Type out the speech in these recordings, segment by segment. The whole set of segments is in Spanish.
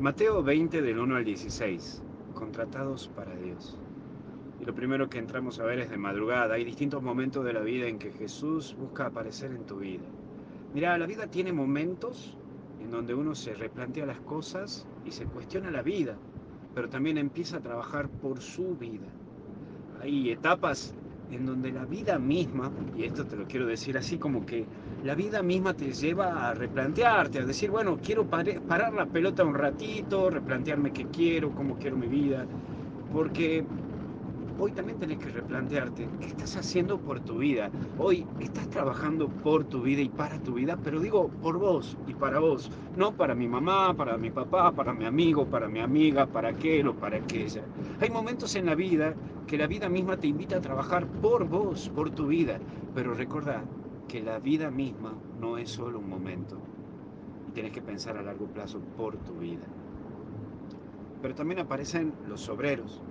Mateo 20 del 1 al 16, contratados para Dios. Y lo primero que entramos a ver es de madrugada. Hay distintos momentos de la vida en que Jesús busca aparecer en tu vida. Mira, la vida tiene momentos en donde uno se replantea las cosas y se cuestiona la vida, pero también empieza a trabajar por su vida. Hay etapas en donde la vida misma, y esto te lo quiero decir así como que la vida misma te lleva a replantearte, a decir, bueno, quiero parar la pelota un ratito, replantearme qué quiero, cómo quiero mi vida, porque hoy también tenés que replantearte qué estás haciendo por tu vida. Hoy estás trabajando por tu vida y para tu vida, pero digo por vos y para vos, no para mi mamá, para mi papá, para mi amigo, para mi amiga, para aquel o para aquella. Hay momentos en la vida que la vida misma te invita a trabajar por vos, por tu vida, pero recordá que la vida misma no es solo un momento y tienes que pensar a largo plazo por tu vida. Pero también aparecen los obreros,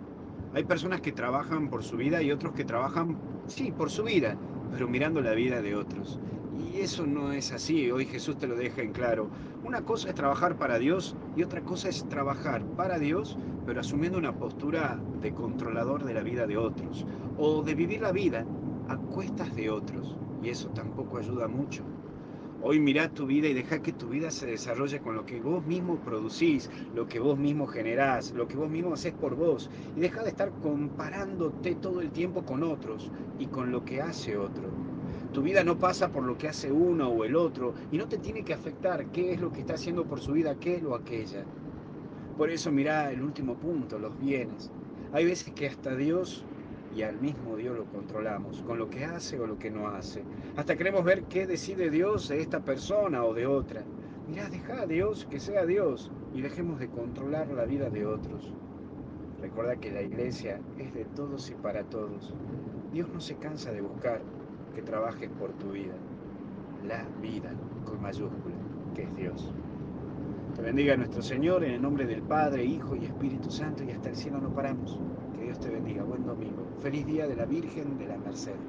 hay personas que trabajan por su vida y otros que trabajan, sí, por su vida, pero mirando la vida de otros. Y eso no es así, hoy Jesús te lo deja en claro. Una cosa es trabajar para Dios y otra cosa es trabajar para Dios, pero asumiendo una postura de controlador de la vida de otros, o de vivir la vida a cuestas de otros. Y eso tampoco ayuda mucho. Hoy mirá tu vida y deja que tu vida se desarrolle con lo que vos mismo producís, lo que vos mismo generás, lo que vos mismo haces por vos. Y deja de estar comparándote todo el tiempo con otros y con lo que hace otro. Tu vida no pasa por lo que hace uno o el otro y no te tiene que afectar qué es lo que está haciendo por su vida aquel o aquella. Por eso mirá el último punto, los bienes. Hay veces que hasta Dios y al mismo Dios lo controlamos, con lo que hace o lo que no hace. Hasta queremos ver qué decide Dios de esta persona o de otra. Mirá, deja a Dios que sea Dios y dejemos de controlar la vida de otros. Recuerda que la iglesia es de todos y para todos. Dios no se cansa de buscar que trabajes por tu vida. La vida con mayúscula, que es Dios. Te bendiga nuestro Señor en el nombre del Padre, Hijo y Espíritu Santo y hasta el cielo no paramos. Te bendiga. Buen domingo. Feliz día de la Virgen de la Merced.